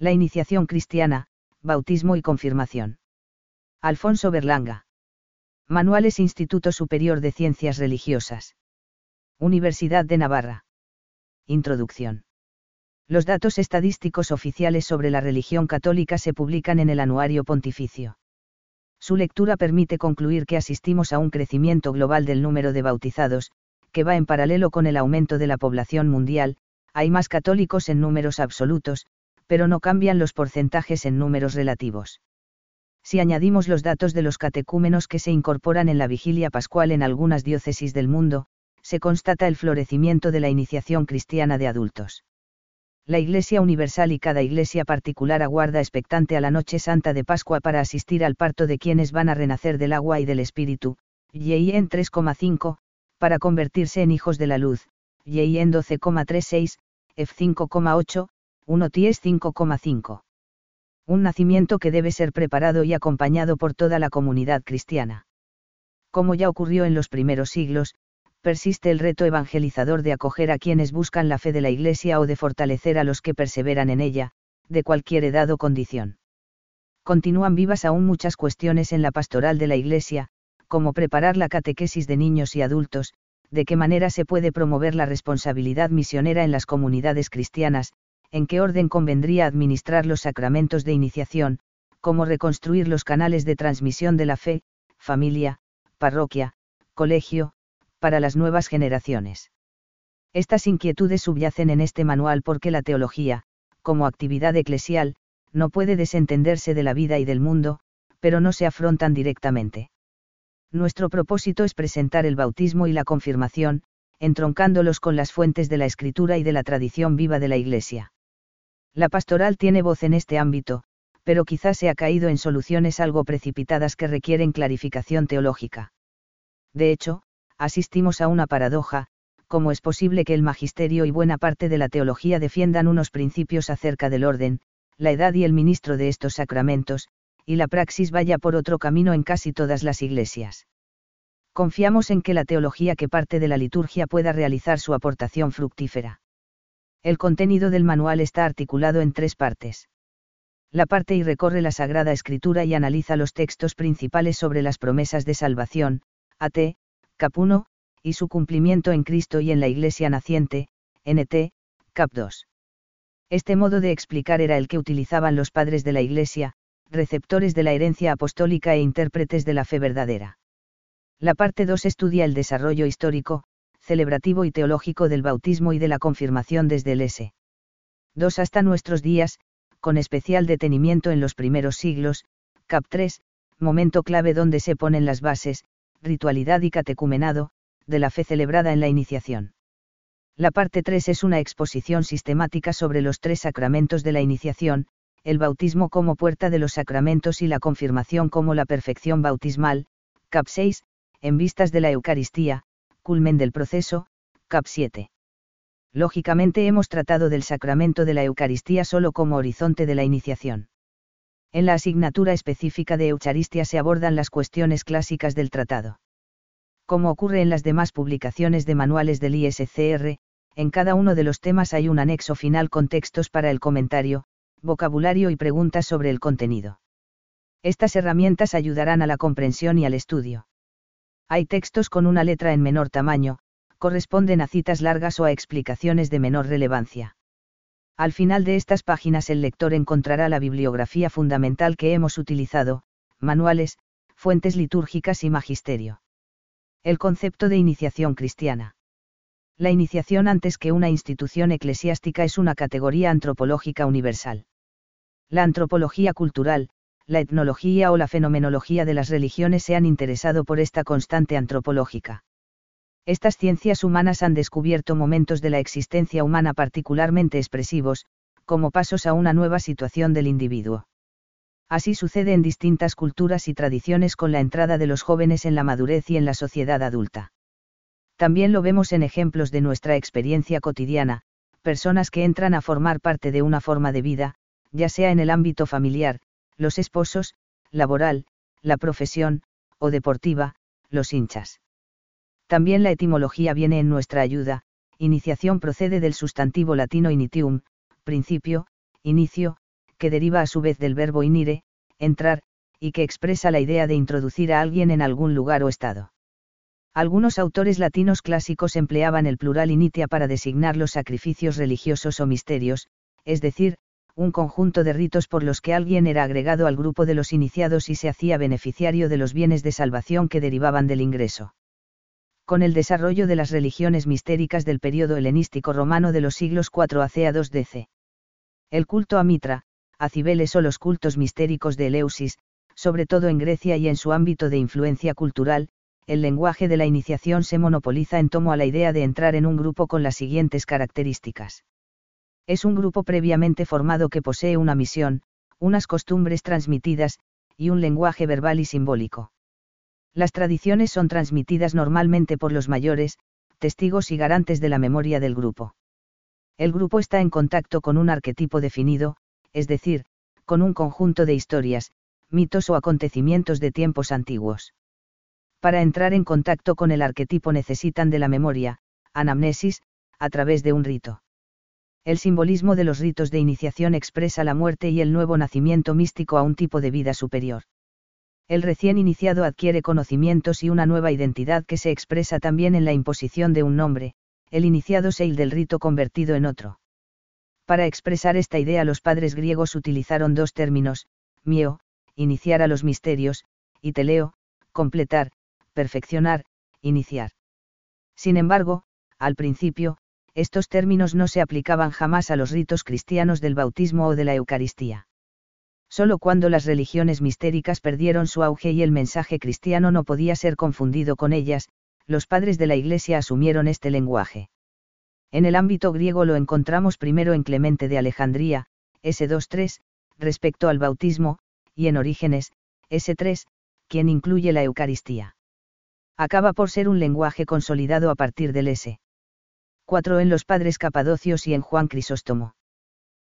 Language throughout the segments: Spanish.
La iniciación cristiana, bautismo y confirmación. Alfonso Berlanga. Manuales Instituto Superior de Ciencias Religiosas. Universidad de Navarra. Introducción. Los datos estadísticos oficiales sobre la religión católica se publican en el Anuario Pontificio. Su lectura permite concluir que asistimos a un crecimiento global del número de bautizados, que va en paralelo con el aumento de la población mundial, hay más católicos en números absolutos, pero no cambian los porcentajes en números relativos. Si añadimos los datos de los catecúmenos que se incorporan en la vigilia pascual en algunas diócesis del mundo, se constata el florecimiento de la iniciación cristiana de adultos la Iglesia Universal y cada iglesia particular aguarda expectante a la noche santa de Pascua para asistir al parto de quienes van a renacer del agua y del Espíritu, y en 3,5, para convertirse en hijos de la luz, y en 12,36, F5,8, 1 Ties 5,5. Un nacimiento que debe ser preparado y acompañado por toda la comunidad cristiana. Como ya ocurrió en los primeros siglos, persiste el reto evangelizador de acoger a quienes buscan la fe de la Iglesia o de fortalecer a los que perseveran en ella, de cualquier edad o condición. Continúan vivas aún muchas cuestiones en la pastoral de la Iglesia, como preparar la catequesis de niños y adultos, de qué manera se puede promover la responsabilidad misionera en las comunidades cristianas, en qué orden convendría administrar los sacramentos de iniciación, cómo reconstruir los canales de transmisión de la fe, familia, parroquia, colegio, para las nuevas generaciones. Estas inquietudes subyacen en este manual porque la teología, como actividad eclesial, no puede desentenderse de la vida y del mundo, pero no se afrontan directamente. Nuestro propósito es presentar el bautismo y la confirmación, entroncándolos con las fuentes de la escritura y de la tradición viva de la Iglesia. La pastoral tiene voz en este ámbito, pero quizás se ha caído en soluciones algo precipitadas que requieren clarificación teológica. De hecho, asistimos a una paradoja, ¿cómo es posible que el magisterio y buena parte de la teología defiendan unos principios acerca del orden, la edad y el ministro de estos sacramentos, y la praxis vaya por otro camino en casi todas las iglesias? Confiamos en que la teología que parte de la liturgia pueda realizar su aportación fructífera. El contenido del manual está articulado en tres partes. La parte y recorre la Sagrada Escritura y analiza los textos principales sobre las promesas de salvación, AT, cap 1, y su cumplimiento en Cristo y en la Iglesia naciente, NT, cap 2. Este modo de explicar era el que utilizaban los padres de la Iglesia, receptores de la herencia apostólica e intérpretes de la fe verdadera. La parte 2 estudia el desarrollo histórico, celebrativo y teológico del bautismo y de la confirmación desde el S. 2 hasta nuestros días, con especial detenimiento en los primeros siglos, cap 3, momento clave donde se ponen las bases, ritualidad y catecumenado, de la fe celebrada en la iniciación. La parte 3 es una exposición sistemática sobre los tres sacramentos de la iniciación, el bautismo como puerta de los sacramentos y la confirmación como la perfección bautismal, cap 6, en vistas de la Eucaristía, culmen del proceso, cap 7. Lógicamente hemos tratado del sacramento de la Eucaristía solo como horizonte de la iniciación. En la asignatura específica de Eucharistia se abordan las cuestiones clásicas del tratado. Como ocurre en las demás publicaciones de manuales del ISCR, en cada uno de los temas hay un anexo final con textos para el comentario, vocabulario y preguntas sobre el contenido. Estas herramientas ayudarán a la comprensión y al estudio. Hay textos con una letra en menor tamaño, corresponden a citas largas o a explicaciones de menor relevancia. Al final de estas páginas el lector encontrará la bibliografía fundamental que hemos utilizado, manuales, fuentes litúrgicas y magisterio. El concepto de iniciación cristiana. La iniciación antes que una institución eclesiástica es una categoría antropológica universal. La antropología cultural, la etnología o la fenomenología de las religiones se han interesado por esta constante antropológica. Estas ciencias humanas han descubierto momentos de la existencia humana particularmente expresivos, como pasos a una nueva situación del individuo. Así sucede en distintas culturas y tradiciones con la entrada de los jóvenes en la madurez y en la sociedad adulta. También lo vemos en ejemplos de nuestra experiencia cotidiana, personas que entran a formar parte de una forma de vida, ya sea en el ámbito familiar, los esposos, laboral, la profesión, o deportiva, los hinchas. También la etimología viene en nuestra ayuda, iniciación procede del sustantivo latino initium, principio, inicio, que deriva a su vez del verbo inire, entrar, y que expresa la idea de introducir a alguien en algún lugar o estado. Algunos autores latinos clásicos empleaban el plural initia para designar los sacrificios religiosos o misterios, es decir, un conjunto de ritos por los que alguien era agregado al grupo de los iniciados y se hacía beneficiario de los bienes de salvación que derivaban del ingreso. Con el desarrollo de las religiones mistéricas del período helenístico romano de los siglos 4 AC a 2 DC. El culto a Mitra, a Cibeles o los cultos mistéricos de Eleusis, sobre todo en Grecia y en su ámbito de influencia cultural, el lenguaje de la iniciación se monopoliza en tomo a la idea de entrar en un grupo con las siguientes características. Es un grupo previamente formado que posee una misión, unas costumbres transmitidas, y un lenguaje verbal y simbólico. Las tradiciones son transmitidas normalmente por los mayores, testigos y garantes de la memoria del grupo. El grupo está en contacto con un arquetipo definido, es decir, con un conjunto de historias, mitos o acontecimientos de tiempos antiguos. Para entrar en contacto con el arquetipo necesitan de la memoria, anamnesis, a través de un rito. El simbolismo de los ritos de iniciación expresa la muerte y el nuevo nacimiento místico a un tipo de vida superior. El recién iniciado adquiere conocimientos y una nueva identidad que se expresa también en la imposición de un nombre, el iniciado seil del rito convertido en otro. Para expresar esta idea los padres griegos utilizaron dos términos, mio, iniciar a los misterios, y teleo, completar, perfeccionar, iniciar. Sin embargo, al principio, estos términos no se aplicaban jamás a los ritos cristianos del bautismo o de la Eucaristía. Solo cuando las religiones mistéricas perdieron su auge y el mensaje cristiano no podía ser confundido con ellas, los padres de la Iglesia asumieron este lenguaje. En el ámbito griego lo encontramos primero en Clemente de Alejandría, S2.3, respecto al bautismo, y en Orígenes, S3, quien incluye la Eucaristía. Acaba por ser un lenguaje consolidado a partir del S. 4 en los padres capadocios y en Juan Crisóstomo.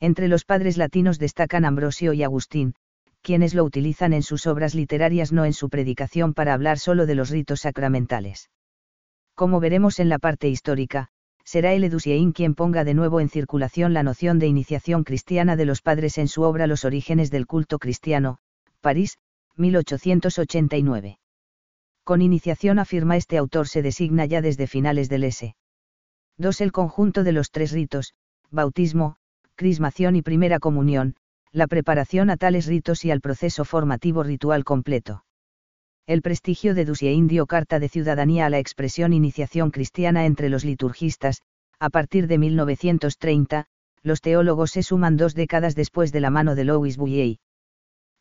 Entre los padres latinos destacan Ambrosio y Agustín, quienes lo utilizan en sus obras literarias no en su predicación para hablar solo de los ritos sacramentales. Como veremos en la parte histórica, será el Edusiein quien ponga de nuevo en circulación la noción de iniciación cristiana de los padres en su obra Los orígenes del culto cristiano, París, 1889. Con iniciación afirma este autor se designa ya desde finales del S. 2. El conjunto de los tres ritos, bautismo, crismación y primera comunión, la preparación a tales ritos y al proceso formativo ritual completo. El prestigio de Dusiein dio carta de ciudadanía a la expresión iniciación cristiana entre los liturgistas, a partir de 1930, los teólogos se suman dos décadas después de la mano de Louis Bouillet.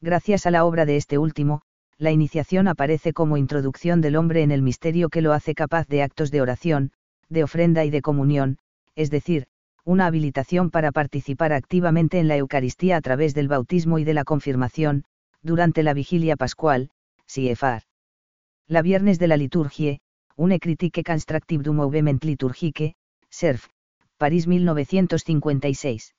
Gracias a la obra de este último, la iniciación aparece como introducción del hombre en el misterio que lo hace capaz de actos de oración, de ofrenda y de comunión, es decir, una habilitación para participar activamente en la Eucaristía a través del bautismo y de la confirmación, durante la vigilia pascual, Siefar. La viernes de la liturgie, une critique constructive du movement liturgique, SERF, París 1956.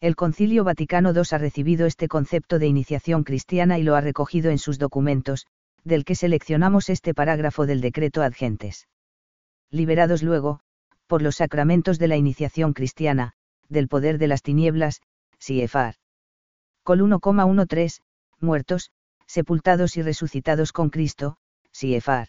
El Concilio Vaticano II ha recibido este concepto de iniciación cristiana y lo ha recogido en sus documentos, del que seleccionamos este parágrafo del decreto adgentes liberados luego, por los sacramentos de la iniciación cristiana, del poder de las tinieblas, Siefar. Col 1,13, muertos, sepultados y resucitados con Cristo, Siefar.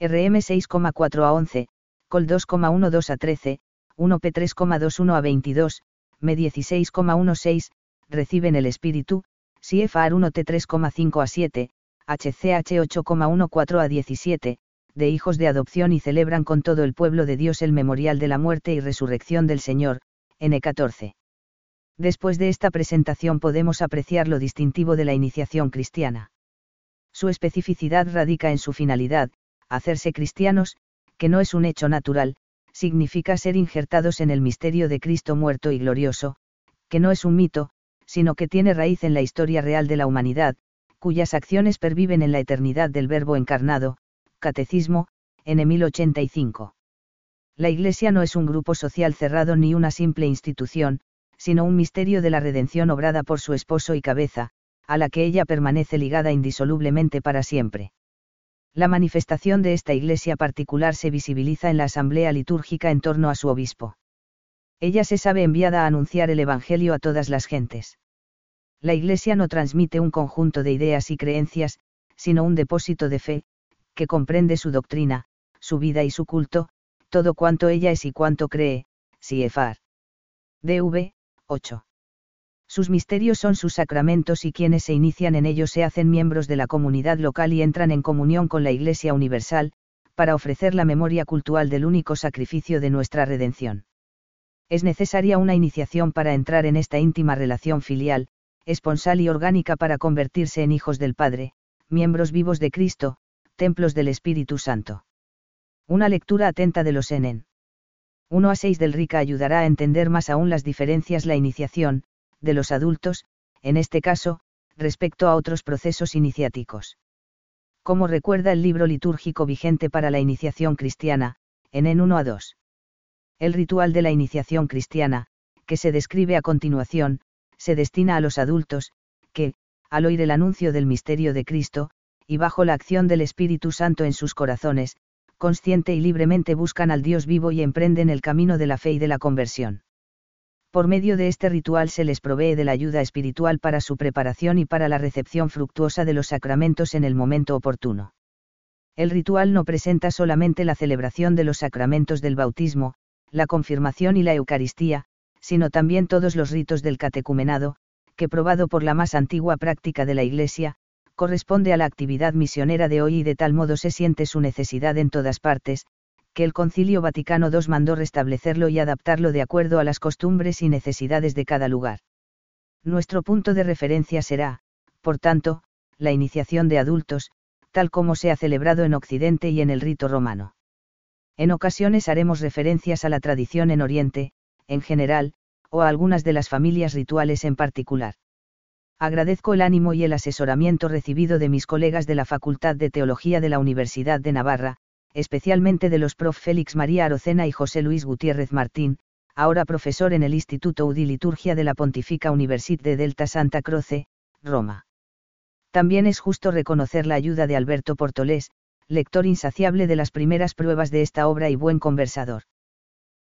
RM 6,4 a 11, Col 2,12 a 13, 1P 3,21 a 22, Me 16,16, reciben el Espíritu, Siefar 1T 3,5 a 7, HCH 8,14 a 17, de hijos de adopción y celebran con todo el pueblo de Dios el memorial de la muerte y resurrección del Señor, N14. Después de esta presentación podemos apreciar lo distintivo de la iniciación cristiana. Su especificidad radica en su finalidad, hacerse cristianos, que no es un hecho natural, significa ser injertados en el misterio de Cristo muerto y glorioso, que no es un mito, sino que tiene raíz en la historia real de la humanidad, cuyas acciones perviven en la eternidad del Verbo encarnado, Catecismo, en 1085. La Iglesia no es un grupo social cerrado ni una simple institución, sino un misterio de la redención obrada por su esposo y cabeza, a la que ella permanece ligada indisolublemente para siempre. La manifestación de esta Iglesia particular se visibiliza en la asamblea litúrgica en torno a su obispo. Ella se sabe enviada a anunciar el Evangelio a todas las gentes. La Iglesia no transmite un conjunto de ideas y creencias, sino un depósito de fe, que comprende su doctrina, su vida y su culto, todo cuanto ella es y cuanto cree, Siefar. DV, 8. Sus misterios son sus sacramentos y quienes se inician en ellos se hacen miembros de la comunidad local y entran en comunión con la Iglesia Universal, para ofrecer la memoria cultural del único sacrificio de nuestra redención. Es necesaria una iniciación para entrar en esta íntima relación filial, esponsal y orgánica para convertirse en hijos del Padre, miembros vivos de Cristo, templos del Espíritu Santo. Una lectura atenta de los Enen. 1 a 6 del Rica ayudará a entender más aún las diferencias la iniciación, de los adultos, en este caso, respecto a otros procesos iniciáticos. Como recuerda el libro litúrgico vigente para la iniciación cristiana, en en 1 a 2. El ritual de la iniciación cristiana, que se describe a continuación, se destina a los adultos, que, al oír el anuncio del misterio de Cristo, y bajo la acción del Espíritu Santo en sus corazones, consciente y libremente buscan al Dios vivo y emprenden el camino de la fe y de la conversión. Por medio de este ritual se les provee de la ayuda espiritual para su preparación y para la recepción fructuosa de los sacramentos en el momento oportuno. El ritual no presenta solamente la celebración de los sacramentos del bautismo, la confirmación y la Eucaristía, sino también todos los ritos del catecumenado, que probado por la más antigua práctica de la Iglesia, corresponde a la actividad misionera de hoy y de tal modo se siente su necesidad en todas partes, que el Concilio Vaticano II mandó restablecerlo y adaptarlo de acuerdo a las costumbres y necesidades de cada lugar. Nuestro punto de referencia será, por tanto, la iniciación de adultos, tal como se ha celebrado en Occidente y en el rito romano. En ocasiones haremos referencias a la tradición en Oriente, en general, o a algunas de las familias rituales en particular. Agradezco el ánimo y el asesoramiento recibido de mis colegas de la Facultad de Teología de la Universidad de Navarra, especialmente de los prof. Félix María Arocena y José Luis Gutiérrez Martín, ahora profesor en el Instituto UDI Liturgia de la Pontifica Universidad de Delta Santa Croce, Roma. También es justo reconocer la ayuda de Alberto Portolés, lector insaciable de las primeras pruebas de esta obra y buen conversador.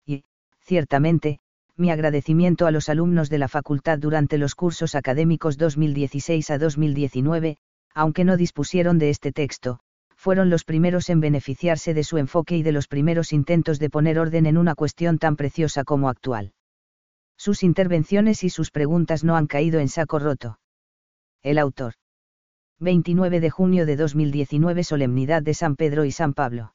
Y, ciertamente, mi agradecimiento a los alumnos de la facultad durante los cursos académicos 2016 a 2019, aunque no dispusieron de este texto, fueron los primeros en beneficiarse de su enfoque y de los primeros intentos de poner orden en una cuestión tan preciosa como actual. Sus intervenciones y sus preguntas no han caído en saco roto. El autor. 29 de junio de 2019 Solemnidad de San Pedro y San Pablo.